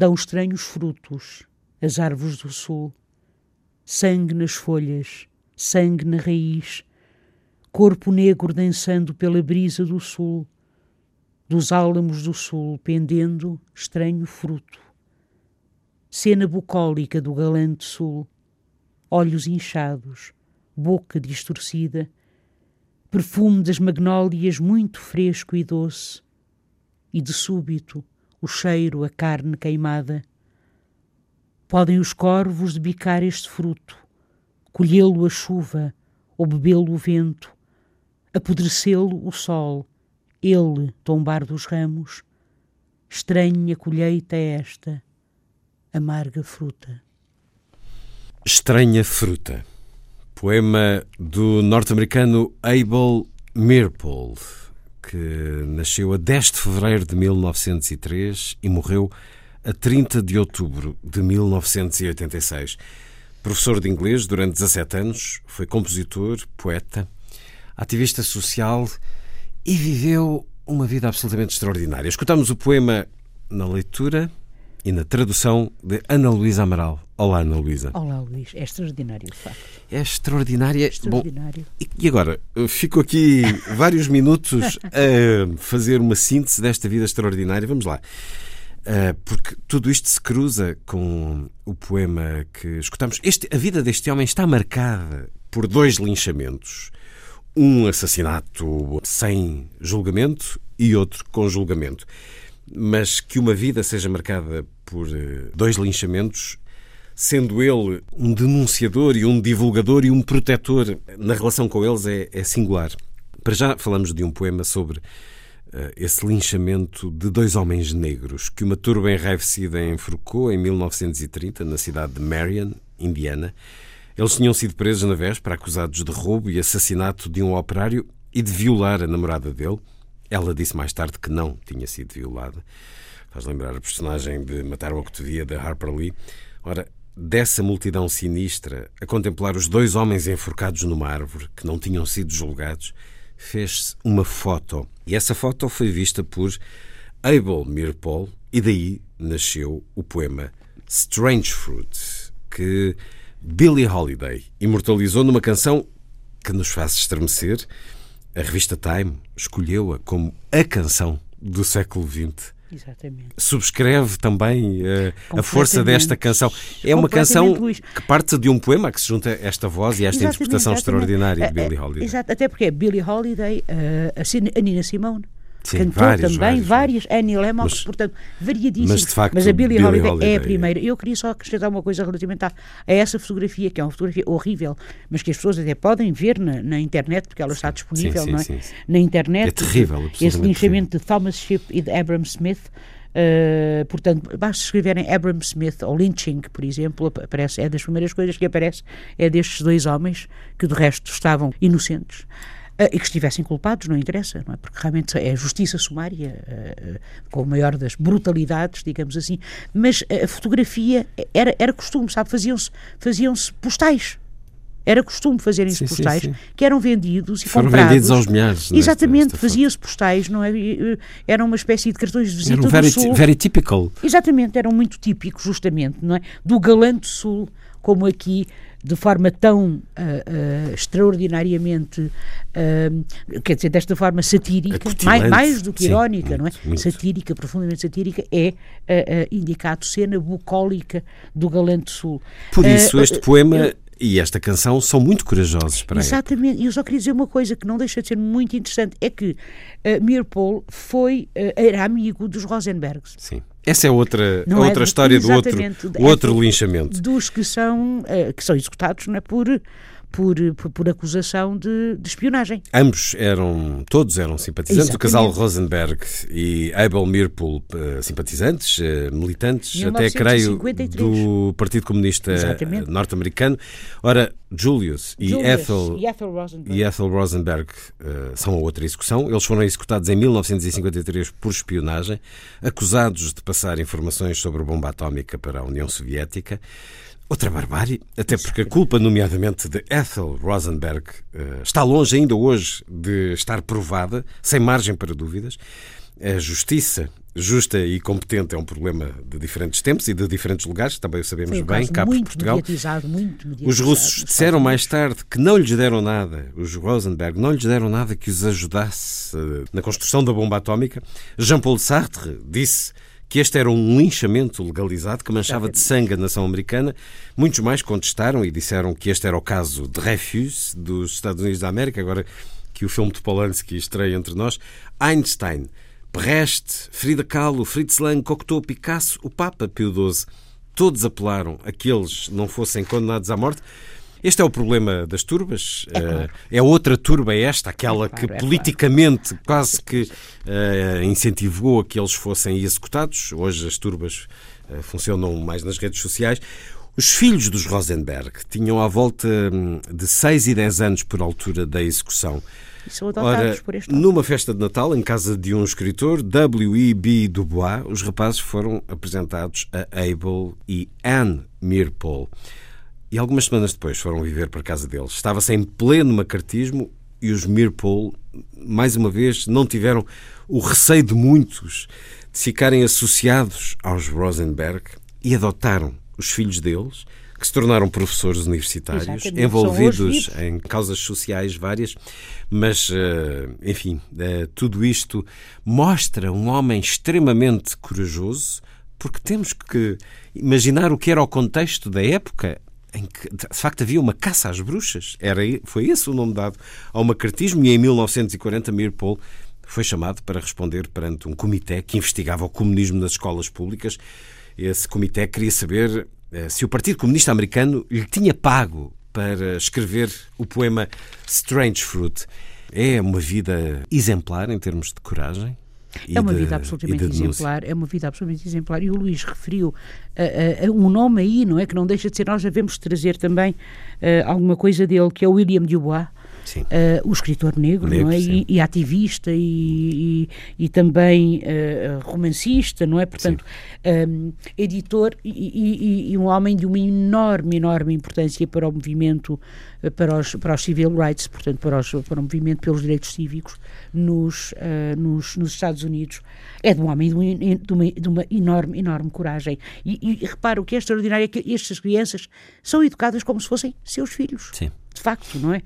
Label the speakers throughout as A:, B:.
A: Dão estranhos frutos as árvores do sul, sangue nas folhas, sangue na raiz, corpo negro dançando pela brisa do sul, dos álamos do sul pendendo estranho fruto. Cena bucólica do galante sul, olhos inchados, boca distorcida, perfume das magnólias muito fresco e doce, e de súbito o cheiro, a carne queimada. Podem os corvos debicar este fruto, colhê-lo a chuva ou bebê-lo o vento, apodrecê-lo o sol, ele tombar dos ramos. Estranha colheita é esta, amarga fruta.
B: Estranha fruta. Poema do norte-americano Abel Meeropol que nasceu a 10 de fevereiro de 1903 e morreu a 30 de outubro de 1986. Professor de inglês durante 17 anos, foi compositor, poeta, ativista social e viveu uma vida absolutamente extraordinária. Escutamos o poema na leitura e na tradução de Ana Luísa Amaral. Olá, Ana Luísa.
A: Olá, Luís. É extraordinário, de facto.
B: É extraordinária.
A: Extraordinário.
B: Bom, e agora, fico aqui vários minutos a fazer uma síntese desta vida extraordinária. Vamos lá. Uh, porque tudo isto se cruza com o poema que escutamos. Este, a vida deste homem está marcada por dois linchamentos. Um assassinato sem julgamento e outro com julgamento. Mas que uma vida seja marcada por uh, dois linchamentos sendo ele um denunciador e um divulgador e um protetor na relação com eles, é, é singular. Para já falamos de um poema sobre uh, esse linchamento de dois homens negros que uma turba enraivecida enforcou em 1930 na cidade de Marion, Indiana. Eles tinham sido presos na véspera acusados de roubo e assassinato de um operário e de violar a namorada dele. Ela disse mais tarde que não tinha sido violada. Faz lembrar a personagem de Matar o Octavia, de Harper Lee. Ora, dessa multidão sinistra, a contemplar os dois homens enforcados numa árvore que não tinham sido julgados, fez-se uma foto. E essa foto foi vista por Abel Meeropol e daí nasceu o poema Strange Fruit, que Billie Holiday imortalizou numa canção que nos faz estremecer. A revista Time escolheu-a como a canção do século XX.
A: Exatamente.
B: Subscreve também uh, a força desta canção. É uma canção Luís. que parte de um poema que se junta esta voz e esta exatamente, interpretação exatamente. extraordinária de Billie Holiday.
A: Exato, até porque é Billie Holiday, uh, a Nina Simone.
B: Sim,
A: cantou também,
B: vários,
A: várias, Annie Lennox, mas, portanto, variadíssimo.
B: Mas, de facto,
A: mas a Billie,
B: Billie
A: Holiday,
B: Holiday,
A: é a primeira. Eu queria só acrescentar uma coisa relativamente a, a, essa fotografia, que é uma fotografia horrível, mas que as pessoas até podem ver na, na internet, porque ela está disponível
B: sim,
A: não é?
B: sim,
A: na internet.
B: É terrível,
A: Esse linchamento de Thomas Shipp e de Abram Smith. Uh, portanto, basta escreverem Abram Smith ou lynching, por exemplo, aparece, é das primeiras coisas que aparece, é destes dois homens que de resto estavam inocentes. Uh, e que estivessem culpados, não interessa, não é? Porque realmente é justiça sumária, uh, com a maior das brutalidades, digamos assim. Mas a fotografia era, era costume, sabe? Faziam-se faziam postais. Era costume fazerem-se postais
B: sim, sim.
A: que eram vendidos e
B: Foram
A: comprados.
B: vendidos aos milhares.
A: Exatamente, fazia-se postais, não é? Era uma espécie de cartões de visita
B: eram
A: do
B: very,
A: Sul.
B: very typical.
A: Exatamente, eram muito típicos, justamente, não é? Do galante Sul, como aqui de forma tão uh, uh, extraordinariamente, uh, quer dizer, desta forma satírica, mais, mais do que
B: Sim,
A: irónica,
B: muito,
A: não é?
B: Muito.
A: Satírica, profundamente satírica, é indicado cena bucólica do Galante Sul.
B: Por isso, este poema e esta canção são muito corajosos para
A: Exatamente, e eu só queria dizer uma coisa que não deixa de ser muito interessante, é que uh, Meeropol foi, uh, era amigo dos Rosenbergs.
B: Sim. Essa é outra,
A: Não
B: outra
A: é?
B: história do outro, o outro
A: É
B: linchamento.
A: Dos que são, eh, que são executados não é, por, por, por, por acusação de, de espionagem.
B: Ambos eram, todos eram simpatizantes. O casal
A: Exatamente.
B: Rosenberg e Abel Mirpool, eh, simpatizantes, eh, militantes, até creio
A: 1953.
B: do Partido Comunista
A: Exatamente.
B: norte-americano. Ora, Julius e
A: Julius
B: Ethel
A: e Ethel Rosenberg.
B: e Ethel Rosenberg eh, são a outra execução. Eles foram executados em 1953 por espionagem, acusados de passar informações sobre a bomba atómica para a União Soviética. Outra barbárie, até porque a culpa, nomeadamente de Ethel Rosenberg, eh, está longe ainda hoje de estar provada, sem margem para dúvidas. A justiça justa e competente é um problema de diferentes tempos e de diferentes lugares, também o sabemos
A: um
B: bem, cá por Portugal.
A: mediatizado, mediatizado.
B: Os russos disseram mais tarde que não lhes deram nada, os Rosenberg não lhes deram nada que os ajudasse eh, na construção da bomba atómica. Jean-Paul Sartre disse que este era um linchamento legalizado que manchava de sangue a nação americana. Muitos mais contestaram e disseram que este era o caso de Dreyfus, dos Estados Unidos da América, agora que o filme de Polanski estreia entre nós. Einstein, Brecht, Frida Kahlo, Fritz Lang, Cocteau, Picasso, o Papa Pio XII, todos apelaram a que eles não fossem condenados à morte. Este é o problema das turbas.
A: claro.
B: É outra turba esta, aquela
A: É claro,
B: que
A: é claro.
B: politicamente quase que eh, incentivou a que eles fossem executados. Hoje as turbas eh, funcionam mais nas redes sociais. Os filhos dos Rosenberg tinham à volta hum, de 6 e 10 anos por altura da execução.
A: E são adotados
B: Ora,
A: por este
B: numa festa de Natal, em casa de um escritor, W.E.B. Du Bois, os rapazes foram apresentados a Abel e Anne Mirpol. E algumas semanas depois foram viver para a casa deles. Estava-se em pleno macartismo e os Mirpol, mais uma vez, não tiveram o receio de muitos de ficarem associados aos Rosenberg e adotaram os filhos deles, que se tornaram professores universitários, envolvidos em causas sociais várias, mas, eh, enfim, eh, tudo isto mostra um homem extremamente corajoso, porque temos que imaginar o que era o contexto da época em que, de facto, havia uma caça às bruxas. Era, foi esse o nome dado ao macartismo e em 1940 Mirpol foi chamado para responder perante um comitê que investigava o comunismo nas escolas públicas. Esse comitê queria saber eh, se o Partido Comunista Americano lhe tinha pago para escrever o poema Strange Fruit. É uma vida exemplar em termos de coragem?
A: É uma
B: de-
A: vida absolutamente exemplar, é uma vida absolutamente exemplar. E o Luís referiu ah, ah, um nome aí, não é? Que não deixa de ser, nós devemos trazer também ah, alguma coisa dele, que é o William Dubois, Ah, o escritor negro,
B: Negro,
A: não é? E, e ativista e, e, e também ah, romancista, não é? Portanto, ah, editor e, um homem de uma enorme, enorme importância para o movimento, para os, para os civil rights, portanto, para, os, para o movimento pelos direitos cívicos nos, ah, nos, nos Estados Unidos. É de um homem de, um- de uma, de uma enorme, enorme coragem. E, e repara, o que é extraordinário é que estas crianças são educadas como se fossem seus filhos
B: Sim.
A: De facto, não é?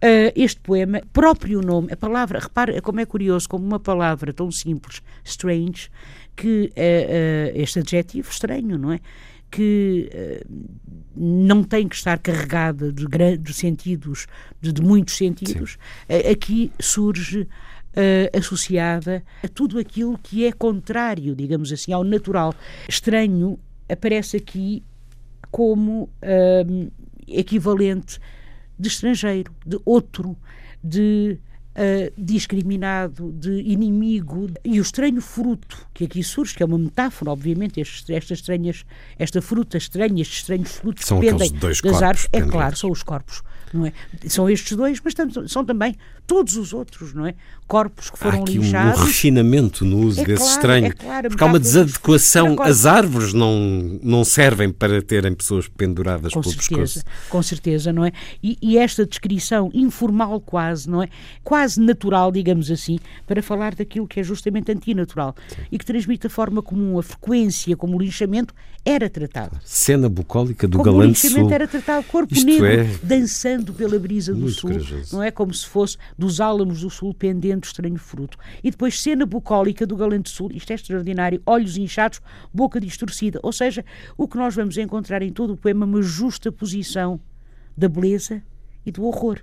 A: Ah, este poema, próprio nome, a palavra, repara como é curioso, como uma palavra tão simples, strange, que ah, ah, este adjetivo estranho, não é? Que não tem que estar carregada de, gran- de sentidos, de, de muitos sentidos, aqui surge ah, associada a tudo aquilo que é contrário, digamos assim, ao natural. Estranho aparece aqui como hum, equivalente de estrangeiro, de outro, de ah, discriminado, de inimigo. E o estranho fruto que aqui surge, que é uma metáfora, obviamente, estes, estas estranhas, esta fruta estranha, estes estranhos frutos
B: São
A: que pendem
B: aqueles dois
A: das
B: corpos
A: árvores, é claro, são os corpos, não é? São estes dois, mas são também todos os outros, não é? Corpos que
B: Há
A: foram
B: aqui um, um
A: lixados.
B: refinamento no uso
A: É
B: desse
A: claro,
B: estranho.
A: é claro,
B: porque há uma desadequação. As árvores não, não servem para terem pessoas penduradas
A: Com
B: pelo
A: certeza,
B: pescoço.
A: com certeza, não é? E, e esta descrição informal quase, não é? Quase natural, digamos assim, para falar daquilo que é justamente antinatural e que transmite a forma comum, a frequência como o linchamento era tratado.
B: Cena bucólica do
A: como o
B: galante
A: linchamento
B: sul.
A: era tratado, corpo
B: Isto
A: negro
B: é
A: dançando pela brisa do
B: muito
A: sul,
B: corajoso.
A: não é? Como se fosse dos álamos do sul pendendo estranho fruto. E depois cena bucólica do galante sul, isto é extraordinário, olhos inchados, boca distorcida, ou seja, o que nós vamos encontrar em todo o poema é uma justa posição da beleza e do horror.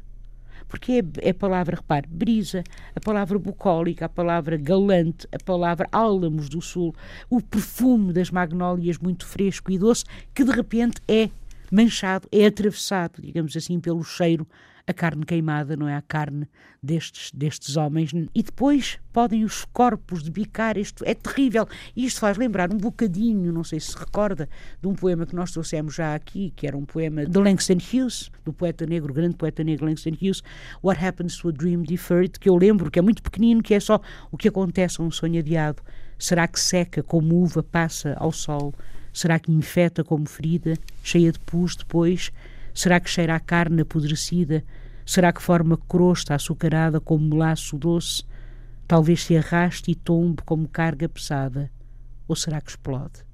A: porque é, é a palavra, repare, brisa, a palavra bucólica, a palavra galante, a palavra álamos do sul, o perfume das magnólias muito fresco e doce, que de repente é manchado, é atravessado, digamos assim, pelo cheiro a carne queimada, não é? A carne destes, destes homens. E depois podem os corpos debicar. Isto é terrível. E isto faz lembrar um bocadinho, não sei se recorda, de um poema que nós trouxemos já aqui, que era um poema de Langston Hughes, do poeta negro, grande poeta negro Langston Hughes, What Happens to a Dream Deferred, que eu lembro que é muito pequenino, que é só o que acontece a um sonho adiado. Será que seca como uva passa ao sol? Será que infeta como ferida, cheia de pus depois? Será que cheira a carne apodrecida? Será que forma crosta açucarada como laço doce? Talvez se arraste e tombe como carga pesada. Ou será que explode?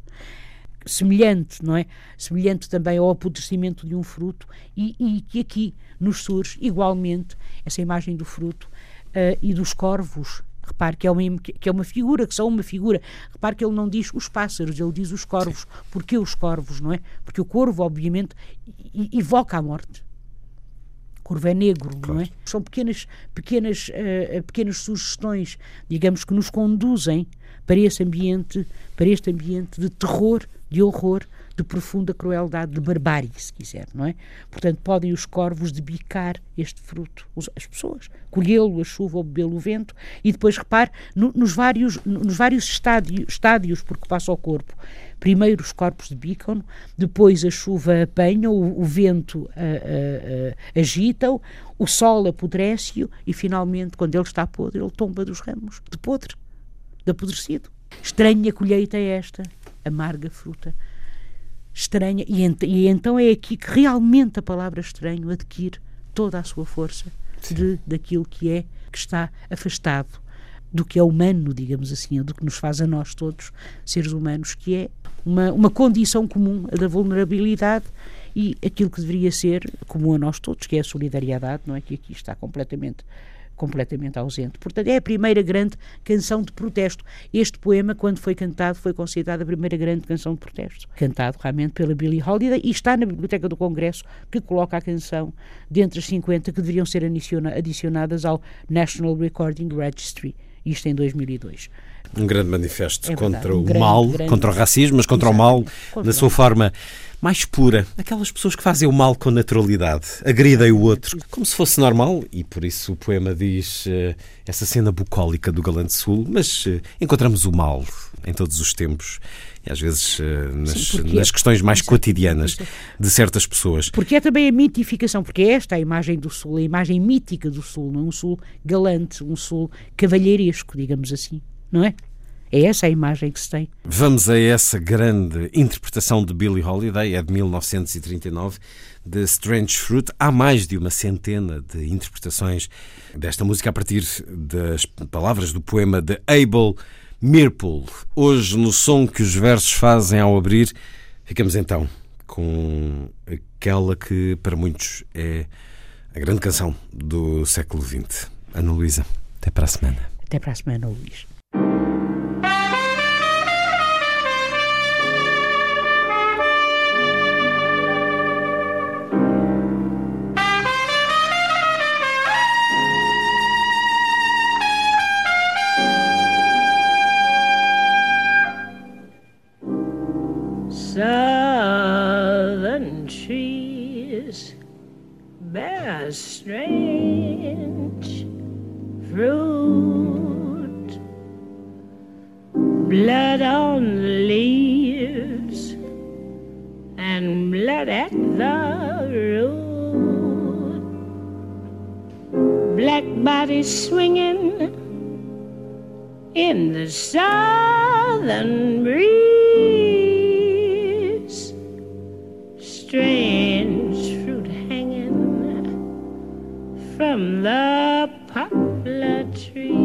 A: Semelhante, não é? Semelhante também ao apodrecimento de um fruto e, e que aqui nos surge igualmente essa imagem do fruto uh, e dos corvos Repare que é, uma, que é uma figura, que são uma figura. Repare que ele não diz os pássaros, ele diz os corvos. Sim. Porquê os corvos, não é? Porque o corvo, obviamente, evoca a morte. O corvo é negro, claro. não é? São pequenas, pequenas, uh, pequenas sugestões, digamos, que nos conduzem para esse ambiente, para este ambiente de terror, de horror, de profunda crueldade, de barbárie, se quiser, não é? Portanto, podem os corvos debicar este fruto, as pessoas, colhê-lo, a chuva ou bebê-lo o vento, e depois, repare, no, nos vários, nos vários estádios, estádios porque passa ao corpo. Primeiro os corpos debicam, depois a chuva apanha, o, o vento agita-o, o sol apodrece-o, e finalmente, quando ele está podre, ele tomba dos ramos, de podre, de apodrecido. Estranha colheita é esta, amarga fruta estranha, e, ent e, então é aqui que realmente a palavra estranho adquire toda a sua força de, daquilo que é, que está afastado do que é humano, digamos assim, do que nos faz a nós todos, seres humanos, que é uma, uma condição comum, a da vulnerabilidade e aquilo que deveria ser comum a nós todos, que é a solidariedade, não é? Que aqui está completamente completamente ausente. Portanto, é a primeira grande canção de protesto. Este poema, quando foi cantado, foi considerado a primeira grande canção de protesto, cantado realmente pela Billie Holiday e está na Biblioteca do Congresso, que coloca a canção dentre as 50 que deveriam ser adicionadas ao National Recording Registry, isto em 2002.
B: Um grande manifesto é verdade, contra um o grande, mal, grande, contra o racismo, mas contra o mal contra na sua forma mais pura. Aquelas pessoas que fazem o mal com naturalidade, agridem o outro, como se fosse normal, e por isso o poema diz uh, essa cena bucólica do Galante Sul, mas uh, encontramos o mal em todos os tempos e às vezes uh, nas, Sim, nas, questões mais cotidianas de certas pessoas.
A: Porque é também a mitificação, porque é esta a imagem do Sul, a imagem mítica do Sul, não é um Sul galante, um Sul cavalheiresco, digamos assim não é? É essa a imagem que se tem.
B: Vamos a essa grande interpretação de Billie Holiday, é de 1939, de Strange Fruit. Há mais de uma centena de interpretações desta música a partir das palavras do poema de Abel Mirpool. Hoje, no som que os versos fazem ao abrir, ficamos então com aquela que para muitos é a grande canção do século XX. Ana Luísa, até para a semana.
A: Até para a semana, Luís. Black bodies swinging in the southern breeze. strange fruit hanging from the poplar trees.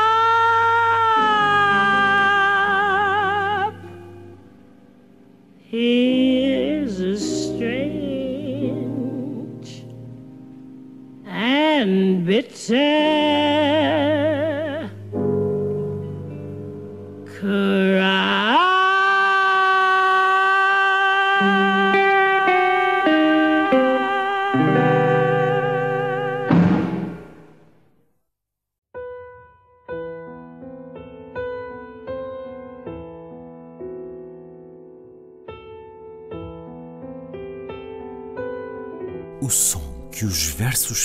C: Here's a strange and bitter cry.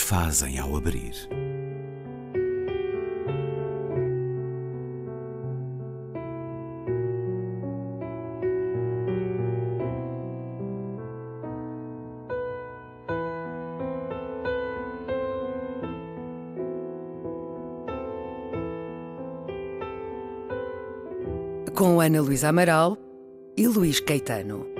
D: Fazem ao abrir.
E: Com Ana Luísa Amaral e Luís Caetano.